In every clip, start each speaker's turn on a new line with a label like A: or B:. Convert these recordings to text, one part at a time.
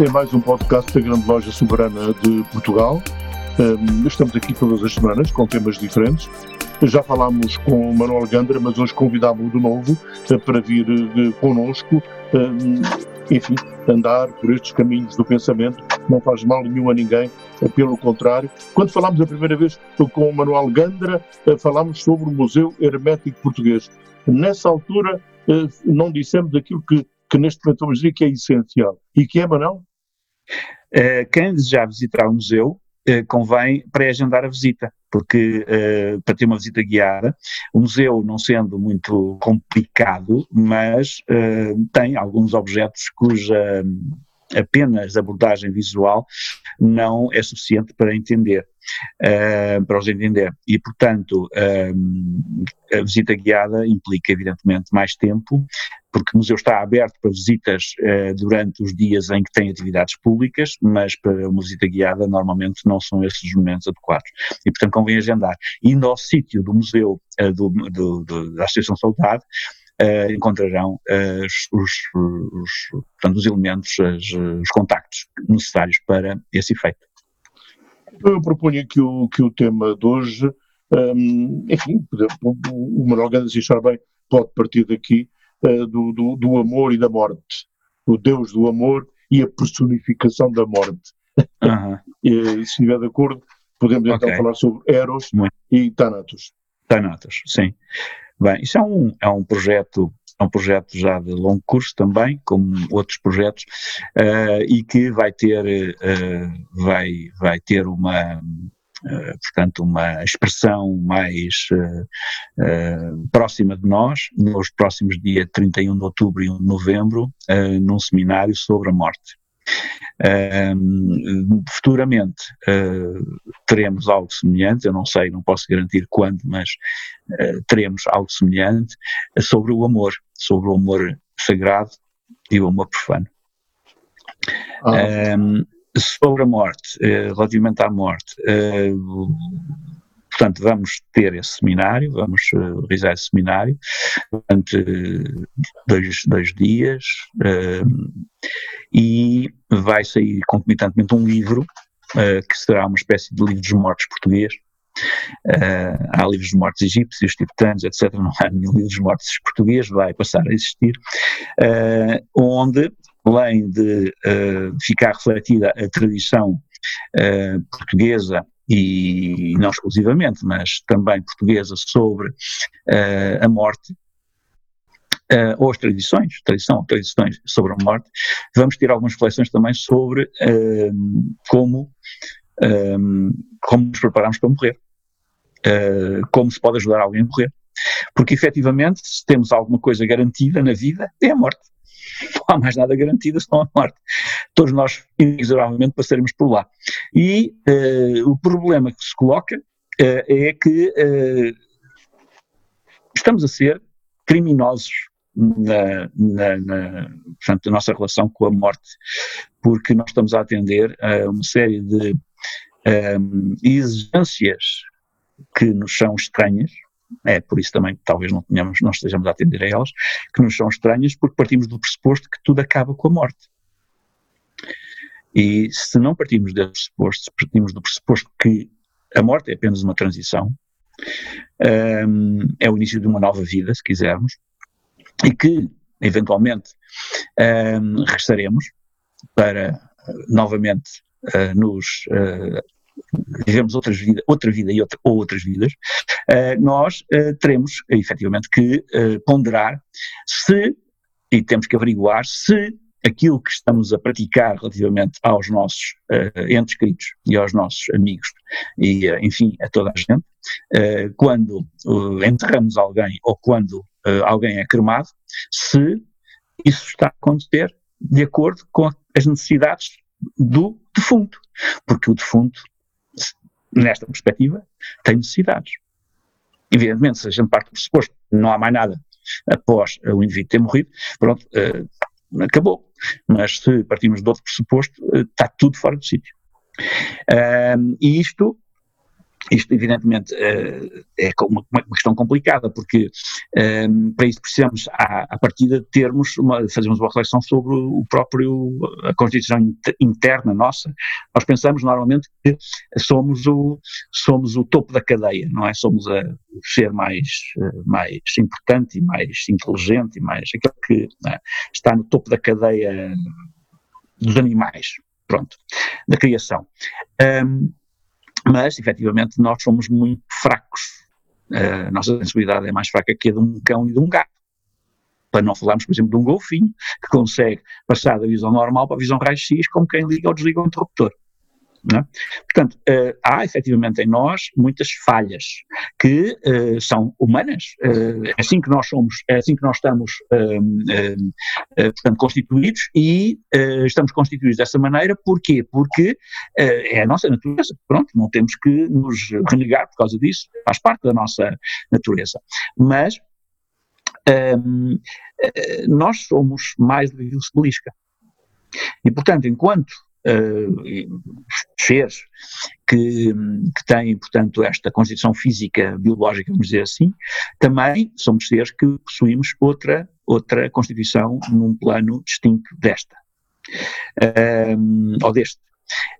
A: Este é mais um podcast da Grande Loja Soberana de Portugal. Estamos aqui todas as semanas com temas diferentes. Já falámos com Manuel Gandra, mas hoje convidámos-o de novo uh, para vir uh, connosco. Enfim, andar por estes caminhos do pensamento não faz mal nenhum a ninguém, uh, pelo contrário. Quando falámos a primeira vez com o Manuel Gandra, falámos sobre o Museu Hermético Português. Nessa altura, não dissemos aquilo que, que neste momento vamos dizer que é essencial. E que é, Manuel?
B: Uh, quem desejar visitar o museu, uh, convém pré-agendar a visita, porque uh, para ter uma visita guiada, o museu não sendo muito complicado, mas tem alguns objetos cuja apenas abordagem visual não é suficiente para entender, para os entender. E, portanto, a visita guiada implica, evidentemente, mais tempo, porque o museu está aberto para visitas eh, durante os dias em que tem atividades públicas, mas para uma visita guiada normalmente não são esses os momentos adequados. E, portanto, convém agendar. Indo ao sítio do museu eh, do, do, do, da Associação Saudade, Uh, encontrarão uh, os, os, os, portanto, os elementos, as, os contactos necessários para esse efeito.
A: Eu proponho que o, que o tema de hoje, um, enfim, o Manuel Ganda, se achar bem, pode partir daqui, uh, do, do, do, amor e da morte. O Deus do amor e a personificação da morte.
B: Uhum.
A: e, se estiver de acordo, podemos então okay. falar sobre Eros Muito. e Thanatos.
B: Thanatos, sim. Bem, isso é um, é um projeto é um projeto já de longo curso também, como outros projetos, uh, e que vai ter, uh, vai, vai ter uma, Uh, portanto, uma expressão mais uh, uh, próxima de nós, nos próximos dias 31 de outubro e 1 de novembro, num seminário sobre a morte. Futuramente teremos algo semelhante, eu não sei, não posso garantir quando, mas teremos algo semelhante sobre o amor, sobre o amor sagrado e o amor profano. Ah. Um, sobre a morte, uh, relativamente à morte, uh, portanto, vamos ter esse seminário, vamos uh, realizar esse seminário durante dois, dois dias e vai sair concomitantemente um livro que será uma espécie de livro dos mortos português. Uh, há livros de mortos egípcios, tibetanos, etc. Não há nenhum livro dos mortos português, vai passar a existir, uh, onde além de uh, ficar refletida a tradição uh, portuguesa e não exclusivamente, mas também portuguesa sobre uh, a morte, uh, ou as tradições, tradição, tradições sobre a morte, vamos ter algumas reflexões também sobre uh, como, como nos preparamos para morrer, como se pode ajudar alguém a morrer. Porque efetivamente, se temos alguma coisa garantida na vida, é a morte não há mais nada garantido senão a morte. Todos nós, inexoravelmente, passaremos por lá. E uh, o problema que se coloca uh, é que uh, estamos a ser criminosos na, na, na, portanto, a nossa relação com a morte, porque nós estamos a atender a uma série de um, exigências que nos são estranhas, é por isso também talvez não, tenhamos, não estejamos a atender a elas, que nos são estranhas, porque partimos do pressuposto que tudo acaba com a morte. E se não partimos desse pressuposto, se partimos do pressuposto que a morte é apenas uma transição, um, é o início de uma nova vida, se quisermos, e que, eventualmente, um, regressaremos para, novamente, uh, nos uh, vivemos outras vida, outra vida e outra, ou outras vidas, uh, nós uh, teremos efetivamente que ponderar se, e temos que averiguar se aquilo que estamos a praticar relativamente aos nossos entes queridos e aos nossos amigos e, enfim, a toda a gente, quando enterramos alguém ou quando alguém é cremado, se isso está a acontecer de acordo com as necessidades do defunto, porque o defunto, nesta perspectiva, tem necessidades. Evidentemente, se a gente parte do pressuposto não há mais nada após o indivíduo ter morrido, pronto, uh, acabou. Mas se partimos de outro pressuposto, uh, está tudo fora do sítio. E isto isto, evidentemente, eh, é uma, questão complicada, porque ehm, para isso precisamos, à, à partida, termos uma, fazermos uma reflexão sobre o próprio, a Constituição interna nossa. Nós pensamos normalmente que somos o, somos o topo da cadeia, não é? Somos a, o ser mais, eh, mais importante e mais inteligente e mais, aquele que é? está no topo da cadeia dos animais, pronto, da criação. Um, ehm, mas efetivamente nós somos muito fracos. Uh, a nossa sensibilidade é mais fraca que a de um cão e de um gato. Para não falarmos, por exemplo, de um golfinho que consegue passar da visão normal para a visão raio-x como quem liga ou desliga o interruptor. É? Portanto, uh, há efetivamente em nós muitas falhas que uh, são humanas. Uh, é assim que nós somos, é assim que nós estamos, portanto, constituídos e estamos constituídos dessa maneira. Porquê? Porque é a nossa natureza. Pronto, não temos que nos renegar por causa disso. Faz parte da nossa natureza. Mas nós somos mais do que se belisca. E, portanto, enquanto uh, seres que, que têm, portanto, esta constituição física, biológica, vamos dizer assim, também somos seres que possuímos outra, outra constituição num plano distinto desta, uh, ou deste.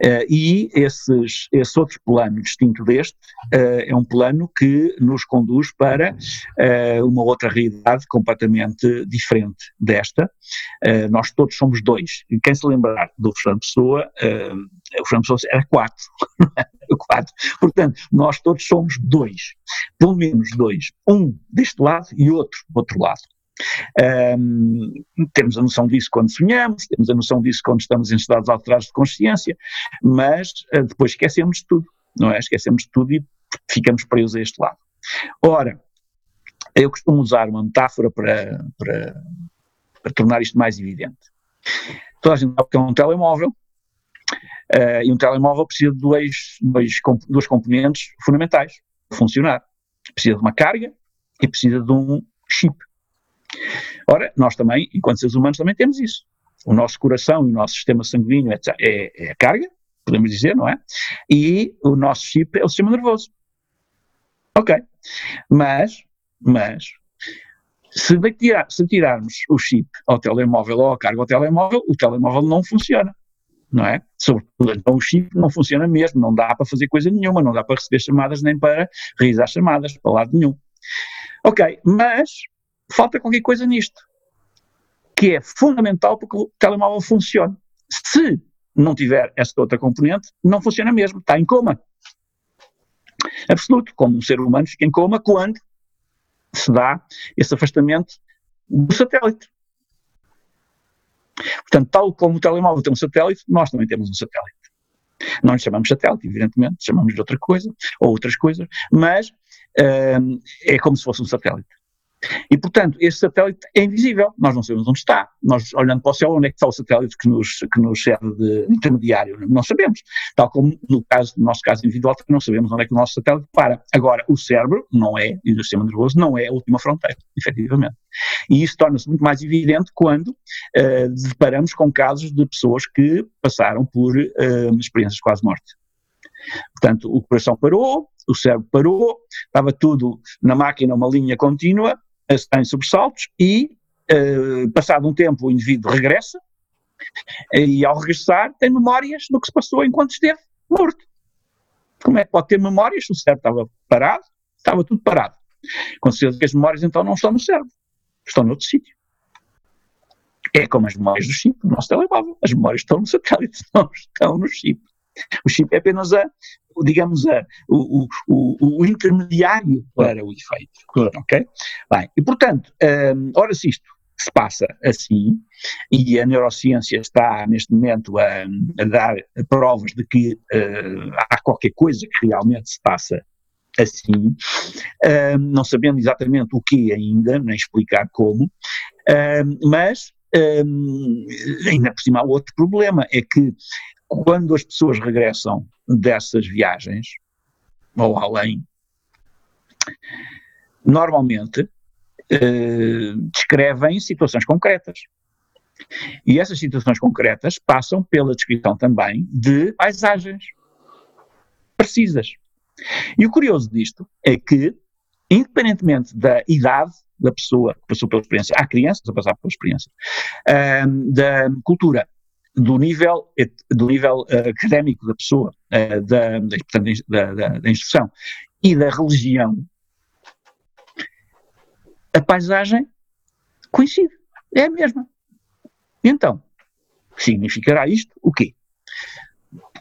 B: Uh, e esses, esse outro plano distinto deste uh, é um plano que nos conduz para uh, uma outra realidade completamente diferente desta. nós todos somos dois. E quem se lembrar do Fernando Pessoa, o Fernando Pessoa era quatro. quatro. Portanto, nós todos somos dois. Pelo menos dois. Um deste lado e outro do outro lado. Um, temos a noção disso quando sonhamos, temos a noção disso quando estamos em estados alterados de consciência, mas uh, depois esquecemos de tudo, não é? Esquecemos de tudo e ficamos presos a este lado. Ora, eu costumo usar uma metáfora para, para, para tornar isto mais evidente. Toda a gente sabe que é um telemóvel, uh, e um telemóvel precisa de dois, dois, duas componentes fundamentais para funcionar. Precisa de uma carga e precisa de um chip. Ora, nós também, enquanto seres humanos, também temos isso. O nosso coração e o nosso sistema sanguíneo é, é, é a carga, podemos dizer, não é? E o nosso chip é o sistema nervoso. Ok. Mas, mas, se, tirar, se tirarmos o chip ao telemóvel ou a carga ao telemóvel, o telemóvel não funciona. Não é? Sobretudo, então o chip não funciona mesmo, não dá para fazer coisa nenhuma, não dá para receber chamadas nem para realizar chamadas, para lado nenhum. Ok, mas falta qualquer coisa nisto, que é fundamental para que o telemóvel funcione. Se não tiver esta outra componente, não funciona mesmo, está em coma. Absoluto, como um ser humano fica em coma quando se dá esse afastamento do satélite. Portanto, tal como o telemóvel tem um satélite, nós também temos um satélite. Não lhe chamamos satélite, evidentemente, chamamos de outra coisa, ou outras coisas, mas uh, é como se fosse um satélite. E, portanto, este satélite é invisível, nós não sabemos onde está. Nós, olhando para o céu, onde é que está o satélite que nos, que nos serve de intermediário? Não sabemos. Tal como no caso, no nosso caso individual, não sabemos onde é que o nosso satélite para. Agora, o cérebro não é, e o sistema nervoso não é a última fronteira, efetivamente. E isso torna-se muito mais evidente quando uh, deparamos com casos de pessoas que passaram por uh, experiências quase morte. Portanto, o coração parou, o cérebro parou, estava tudo na máquina, uma linha contínua, em sobressaltos e, uh, passado um tempo, o indivíduo regressa e, ao regressar, tem memórias do que se passou enquanto esteve morto. Como é que pode ter memórias o cérebro estava parado? Estava tudo parado. Com certeza que as memórias então não estão no cérebro, estão noutro sítio. É como as memórias do chip, do nosso telemóvel. As memórias estão no satélite, não estão no chip. O chip é apenas a, digamos, a, o, o, o intermediário para o efeito. Claro. Ok? Bem, e portanto, um, ora se isto se passa assim, e a neurociência está neste momento a, a dar provas de que uh, há qualquer coisa que realmente se passa assim, uh, não sabendo exatamente o que ainda, nem explicar como, uh, mas ainda por cima há outro problema, é que quando as pessoas regressam dessas viagens, ou além, normalmente eh, descrevem situações concretas. E essas situações concretas passam pela descrição também de paisagens precisas. E o curioso disto é que, independentemente da idade da pessoa que passou pela experiência, há crianças a passar pela experiência, um, da cultura, do nível, do nível uh, académico da pessoa, uh, da, da, da, da instrução e da religião, a paisagem coincide, é a mesma. Então, significará isto o quê?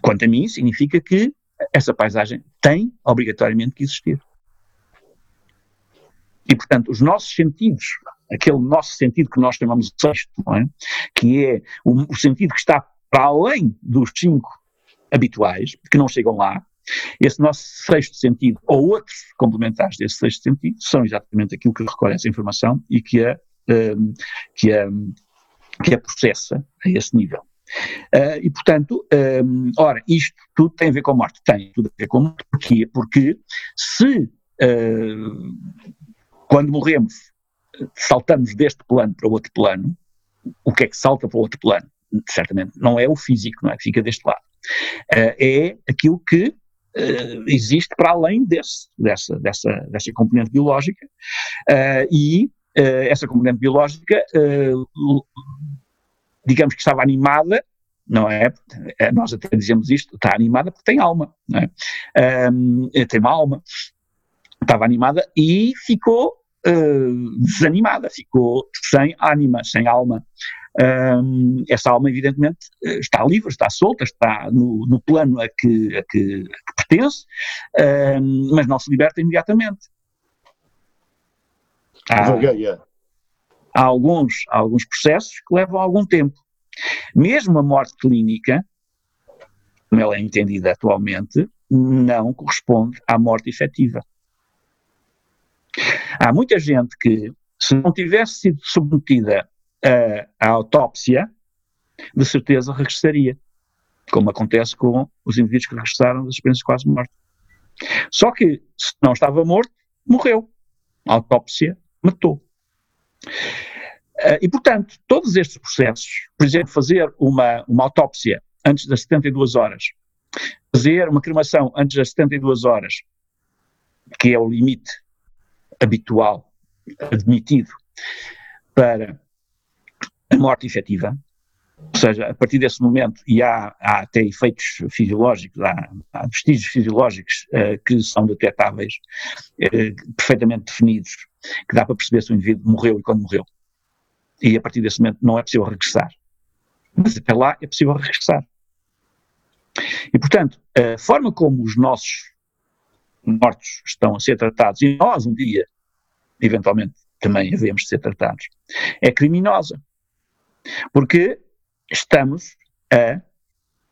B: Quanto a mim, significa que essa paisagem tem obrigatoriamente que existir. E, portanto, os nossos sentidos, aquele nosso sentido que nós chamamos de sexto, é? que é o, o sentido que está para além dos cinco habituais, que não chegam lá, esse nosso sexto sentido, ou outros complementares desse sexto sentido, são exatamente aquilo que recolhe essa informação e que a, um, que a, que a processa a esse nível. Uh, e, portanto, um, ora, isto tudo tem a ver com a morte. Tem tudo a ver com a morte. Porquê? Porque se, uh, quando morremos, saltamos deste plano para outro plano, o que é que salta para o outro plano? Certamente não é o físico, não é? Fica deste lado. Uh, é aquilo que uh, existe para além desse, dessa, dessa, dessa componente biológica uh, e essa componente biológica, digamos que estava animada, não é? Nós até dizemos isto, está animada porque tem alma, não é? tem uma alma, estava animada e ficou desanimada, ficou sem ânima, sem alma. Um, essa alma, evidentemente, eh, está livre, está solta, está no, no plano a que, a que, a que pertence, um, mas não se liberta imediatamente. Há, há, alguns, há alguns processos que levam algum tempo. Mesmo a morte clínica, como ela é entendida atualmente, não corresponde à morte efetiva. Há muita gente que, se não tivesse sido submetida a autópsia, de certeza regressaria, como acontece com os indivíduos que regressaram das experiências quase morte. Só que, se não estava morto, morreu. A autópsia matou. Uh, e, portanto, todos estes processos, por exemplo, fazer uma, uma autópsia antes das 72 horas, fazer uma cremação antes das 72 horas, que é o limite habitual, admitido, para a morte efetiva, ou seja, a partir desse momento, e há, há até efeitos fisiológicos, há, há vestígios fisiológicos uh, que são detectáveis, uh, perfeitamente definidos, que dá para perceber se o indivíduo morreu e quando morreu. E a partir desse momento não é possível regressar. Mas até lá é possível regressar. E, portanto, a forma como os nossos mortos estão a ser tratados, e nós um dia, eventualmente, também havemos de ser tratados, é criminosa. Porque estamos a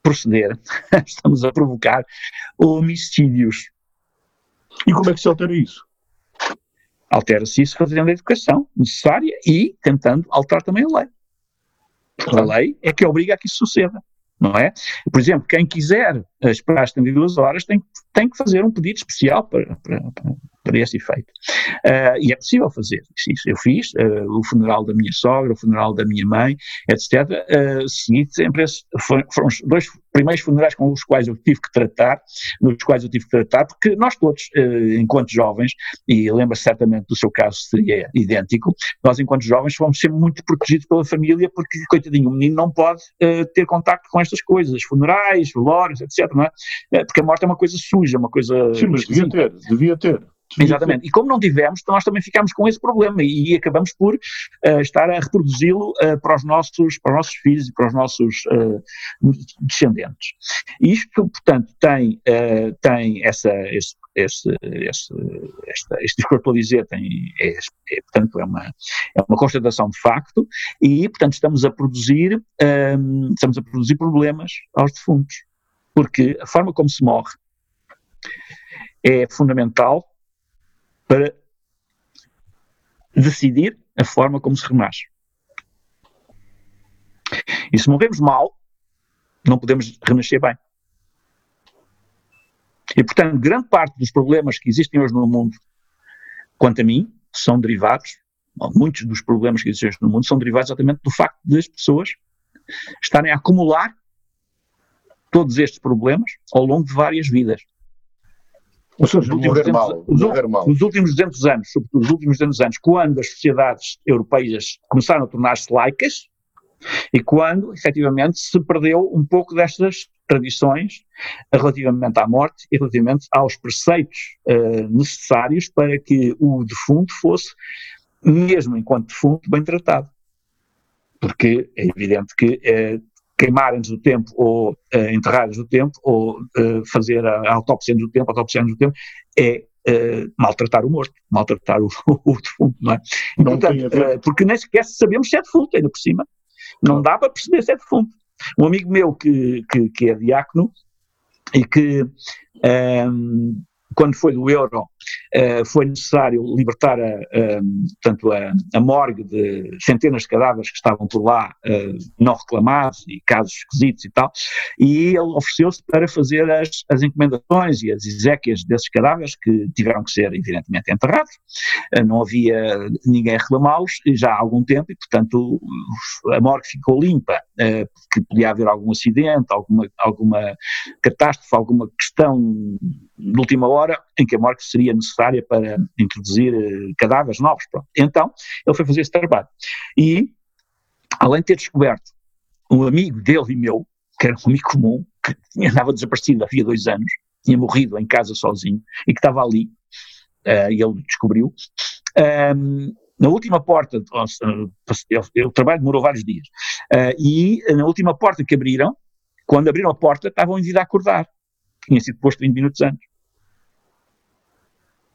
B: proceder, estamos a provocar homicídios.
A: E como é que se altera isso?
B: Altera-se isso fazendo a educação necessária e tentando alterar também a lei. A lei é que obriga a que isso suceda não é? Por exemplo, quem quiser esperar 72 horas tem, tem que fazer um pedido especial para, para esse efeito. Uh, e é possível fazer isso. Eu fiz uh, o funeral da minha sogra, o funeral da minha mãe, etc. Uh, segui sempre esses, foram, foram os dois primeiros funerais com os quais eu tive que tratar, nos quais eu tive que tratar, porque nós todos, enquanto jovens, e lembra-se certamente do seu caso, seria idêntico, nós enquanto jovens fomos sempre muito protegidos pela família, porque, coitadinho, o menino não pode ter contacto com estas coisas, funerais, velórios, etc. Não é? Porque a morte é uma coisa suja, uma coisa.
A: Sim, mas devia ter, devia ter.
B: Exatamente. E como não tivemos, nós também ficamos com esse problema e, acabamos por uh, estar a reproduzi-lo uh, para, os nossos, para os nossos filhos e para os nossos uh, descendentes. Isto, portanto, tem, tem essa, esse, esse, esse, esta, este que eu estou a dizer tem, é, é, portanto, é uma, é uma constatação de facto e, portanto, estamos a produzir, um, estamos a produzir problemas aos defuntos. Porque a forma como se morre é fundamental para decidir a forma como se renasce. E se morremos mal, não podemos renascer bem. E, portanto, grande parte dos problemas que existem hoje no mundo, quanto a mim, são derivados, muitos dos problemas que existem hoje no mundo são derivados exatamente do facto das pessoas estarem a acumular todos estes problemas ao longo de várias vidas.
A: Ou seja, morrer mal,
B: os,
A: mal.
B: Nos últimos 200 anos, sobretudo os últimos 200 anos, quando as sociedades europeias começaram a tornar-se laicas e quando, efetivamente, se perdeu um pouco destas tradições relativamente à morte e relativamente aos preceitos uh, necessários para que o defunto fosse, mesmo enquanto defunto, bem tratado. Porque é evidente que uh, queimar antes do tempo ou uh, enterrar antes do tempo ou uh, fazer a, autópsia antes do tempo, a autópsia do tempo, é uh, maltratar o morto, maltratar o, o defunto, não é? Não portanto, porque nem sequer sabemos se é defunto, ainda por cima. Não dá para perceber se é defunto. Um amigo meu que, que, que é diácono e que um, quando foi do euro, uh, foi necessário libertar a, portanto, a, a, morgue de centenas de cadáveres que estavam por lá uh, não reclamados e casos esquisitos e tal, e ele ofereceu-se para fazer as, as encomendações e as exéquias desses cadáveres que tiveram que ser evidentemente enterrados, uh, não havia ninguém a reclamá-los já há algum tempo e portanto a morgue ficou limpa, porque podia haver algum acidente, alguma, alguma catástrofe, alguma questão de última hora em que a morte seria necessária para introduzir uh, cadáveres novos. Pronto. Então, ele foi fazer esse trabalho. E, além de ter descoberto um amigo dele e meu, que era um amigo comum, que andava desaparecido havia dois anos, tinha morrido em casa sozinho e que estava ali, uh, e ele descobriu. Um, na última porta, o trabalho demorou vários dias, uh, e na última porta que abriram, quando abriram a porta, estavam vida a acordar. Tinha sido posto 20 minutos antes.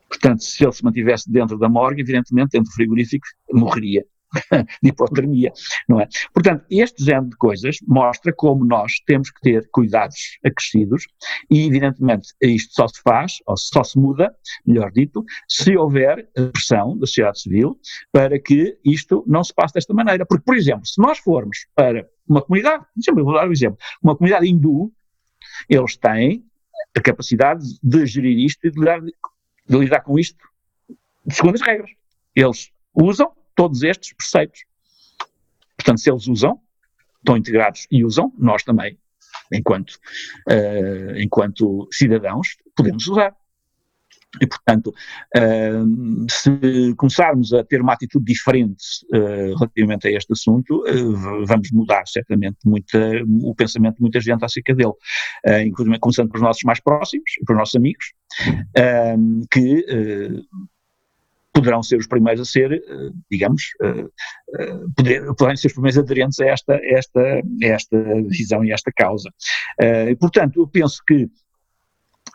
B: Portanto, se ele se mantivesse dentro da morgue, evidentemente, dentro do frigorífico, morreria de hipotermia, não é? Portanto, este género de coisas mostra como nós temos que ter cuidados acrescidos e, evidentemente, isto só se faz, ou só se muda, melhor dito, se houver pressão da sociedade civil para que isto não se passe desta maneira. Porque, por exemplo, se nós formos para uma comunidade, vou dar um exemplo, uma comunidade hindu, eles têm a capacidade de gerir isto e de lidar de lidar com isto segundo as regras. Eles usam todos estes preceitos. Portanto, se eles usam, estão integrados e usam, nós também, enquanto, uh, enquanto cidadãos, podemos usar. E, portanto, uh, se começarmos a ter uma atitude diferente uh, relativamente a este assunto, uh, vamos mudar certamente muita, o pensamento de muita gente acerca dele, inclusive começando pelos nossos mais próximos, pelos nossos amigos, que poderão ser os primeiros a ser, digamos, poder, poderão ser os primeiros aderentes a esta, esta, esta visão e esta causa. Portanto, eu penso que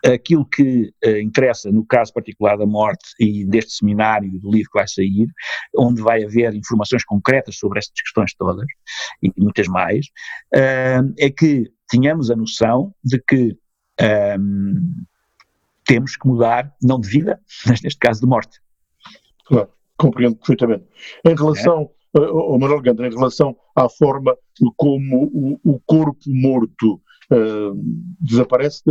B: aquilo que interessa no caso particular da morte e deste seminário do livro que vai sair, onde vai haver informações concretas sobre estas questões todas e muitas mais, é que tenhamos a noção de que um, temos que mudar, não de vida, mas neste caso de morte.
A: Claro, compreendo perfeitamente. Em relação, é. uh, Manuel Gandra, em relação à forma como o, o corpo morto uh, desaparece,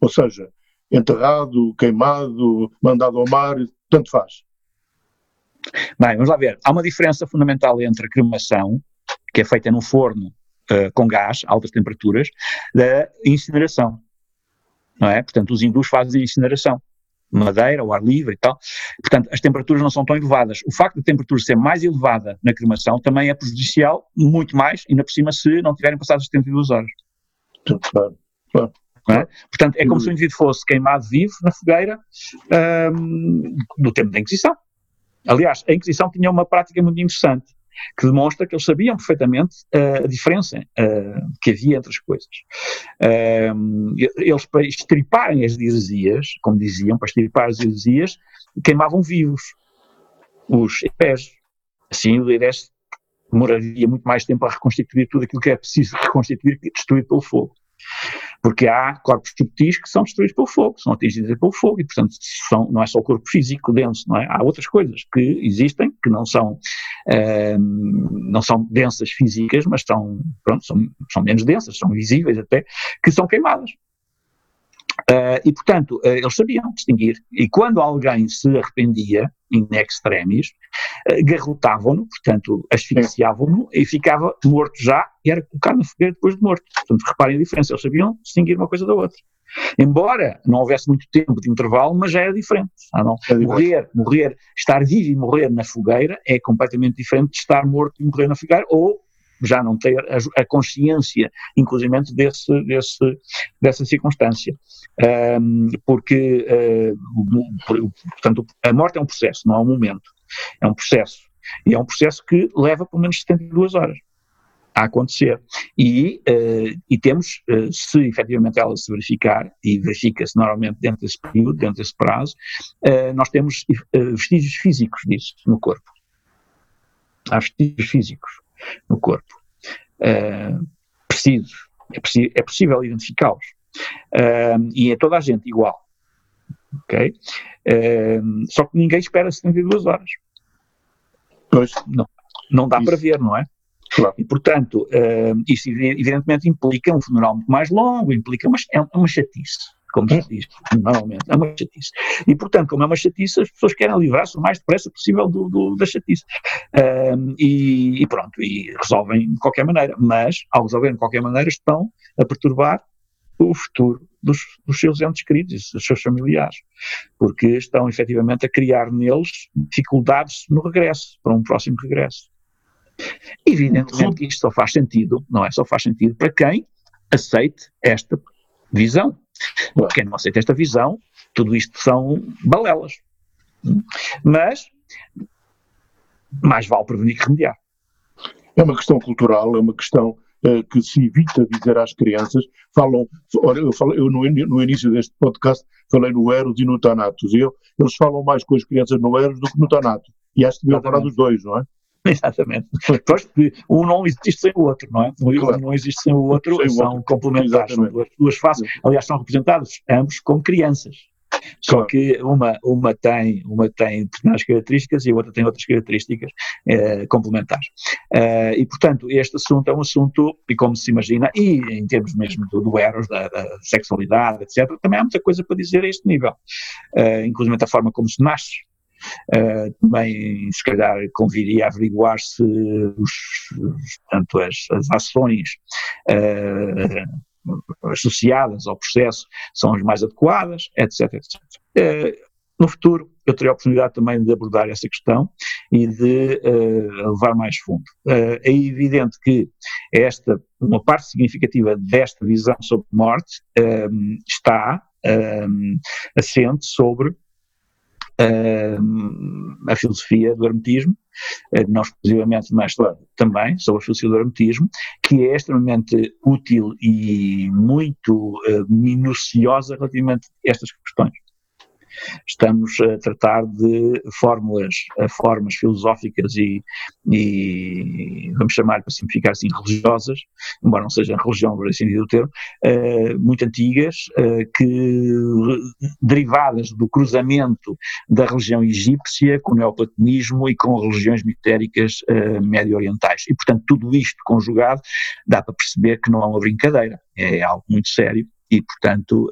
A: ou seja, enterrado, queimado, mandado ao mar, tanto faz.
B: Bem, vamos lá ver. Há uma diferença fundamental entre a cremação, que é feita num forno uh, com gás, altas temperaturas, da incineração. Não é? Portanto, os hindus fazem incineração. Madeira, ao ar livre e tal. Portanto, as temperaturas não são tão elevadas. O facto de a temperatura ser mais elevada na cremação também é prejudicial, muito mais, ainda por cima, se não tiverem passado as 72 horas.
A: Claro, claro.
B: É? Portanto, é como se o indivíduo fosse queimado vivo na fogueira um, do tempo da Inquisição. Aliás, a Inquisição tinha uma prática muito interessante que demonstra que eles sabiam perfeitamente uh, a diferença uh, que havia entre as coisas. Uh, eles, para estriparem as heresias, como diziam, para estripar as heresias, queimavam vivos os pés. Assim, o herege demoraria muito mais tempo a reconstituir tudo aquilo que é preciso reconstituir e destruir pelo fogo. Porque há corpos subtis que são destruídos pelo fogo, são atingidos pelo fogo, e portanto são, não é só o corpo físico denso, não é? Há outras coisas que existem, que não são, uh, não são densas físicas, mas são, pronto, são, são menos densas, são visíveis até, que são queimadas. Uh, e, portanto, uh, eles sabiam distinguir. E quando alguém se arrependia, in extremis, uh, garrotavam-no, portanto, asfixiavam-no e ficava morto já e era colocado na fogueira depois de morto. Portanto, reparem a diferença, eles sabiam distinguir uma coisa da outra. Embora não houvesse muito tempo de intervalo, mas já era diferente. Não? É morrer, morrer, estar vivo e morrer na fogueira é completamente diferente de estar morto e morrer na fogueira, ou já não ter a, a consciência, inclusive, desse, desse, dessa circunstância. Um, porque, uh, portanto, a morte é um processo, não é um momento. É um processo. E é um processo que leva pelo menos 72 horas a acontecer. E, uh, e temos, uh, se efetivamente ela se verificar, e verifica-se normalmente dentro desse período, dentro desse prazo, uh, nós temos vestígios físicos disso no corpo. Há vestígios físicos no corpo. Uh, preciso, é, é possível identificá-los. Uh, e é toda a gente igual. Ok? Uh, só que ninguém espera 72 horas.
A: Pois.
B: Não, não dá isso. para ver, não é? Claro. E, portanto, uh, isso evidentemente implica um funeral muito mais longo, implica uma, é uma chatice como se diz normalmente, é uma chatice. E, portanto, como é uma chatice, as pessoas querem livrar-se o mais depressa possível do, do da chatice. Um, e, e, pronto, e resolvem de qualquer maneira, mas, ao resolver de qualquer maneira, estão a perturbar o futuro dos, dos seus entes queridos, dos seus familiares, porque estão efetivamente a criar neles dificuldades no regresso, para um próximo regresso. Evidentemente isto só faz sentido, não é? Só faz sentido para quem aceite esta visão. Quem não aceita esta visão, tudo isto são balelas. Mas, mais vale prevenir que remediar.
A: É uma questão cultural, é uma questão uh, que se evita dizer às crianças. Falam, olha, eu, eu no, no, início deste podcast falei no Eros e no Thanatos. E eu, eles falam mais com as crianças no Eros do que no Thanatos. E acho que deviam falar dos dois, não é?
B: Exatamente. Pois, um não existe sem o outro, não é? Um claro. não existe sem o outro, sem são outro. complementares, são duas, duas faces. Aliás, são representados ambos como crianças. Só claro. que uma, uma, tem, uma tem determinadas características e a outra tem outras características eh, complementares. Uh, e, portanto, este assunto é um assunto, e como se imagina, e em termos mesmo do, do eros, da, da, sexualidade, etc., também há muita coisa para dizer a este nível. Uh, inclusive a forma como se nasce. Uh, também, se calhar, conviria averiguar se os, tanto as, as ações uh, associadas ao processo são as mais adequadas, etc. etc. Uh, no futuro, eu terei a oportunidade também de abordar essa questão e de levar mais fundo. é evidente que esta, uma parte significativa desta visão sobre morte está assente sobre a filosofia do hermetismo, eh, não exclusivamente, mas também sobre a filosofia do hermetismo, que é extremamente útil e muito uh, minuciosa relativamente a estas questões. Estamos a tratar de fórmulas, formas filosóficas e, e, vamos chamar para simplificar assim, religiosas, embora não seja religião por assim dizer o termo, uh, muito antigas, uh, que derivadas do cruzamento da religião egípcia com o neoplatonismo e com religiões mistéricas uh, médio-orientais. E, portanto, tudo isto conjugado dá para perceber que não é uma brincadeira, é algo muito sério e, portanto,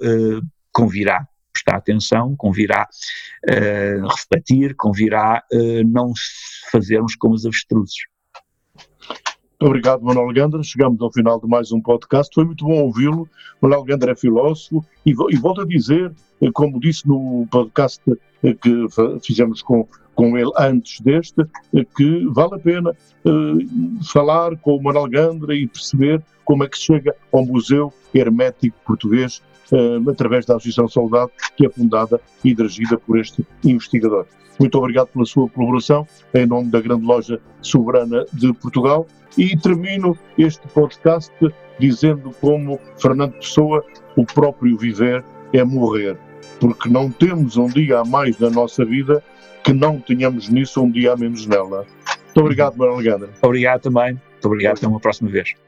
B: convirá prestar atenção, convirá uh, refletir, convirá uh, não fazermos como os avestruzes.
A: Muito obrigado, Manuel Gandra. Chegamos ao final de mais um podcast. Foi muito bom ouvi-lo. Manuel Gandra é filósofo e, e volto a dizer, eh, como disse no podcast que fizemos com, com ele antes deste, que vale a pena falar com o Manuel Gandra e perceber como é que chega ao Museu Hermético Português uh, através da Associação Saudade, que é fundada e dirigida por este investigador. Muito obrigado pela sua colaboração, em nome da Grande Loja Soberana de Portugal. E termino este podcast dizendo como Fernando Pessoa, o próprio viver é morrer, porque não temos um dia a mais na nossa vida que não tenhamos nisso um dia a menos nela. Muito obrigado, Manuel Gandra.
B: Obrigado também. Muito obrigado. Até uma próxima vez.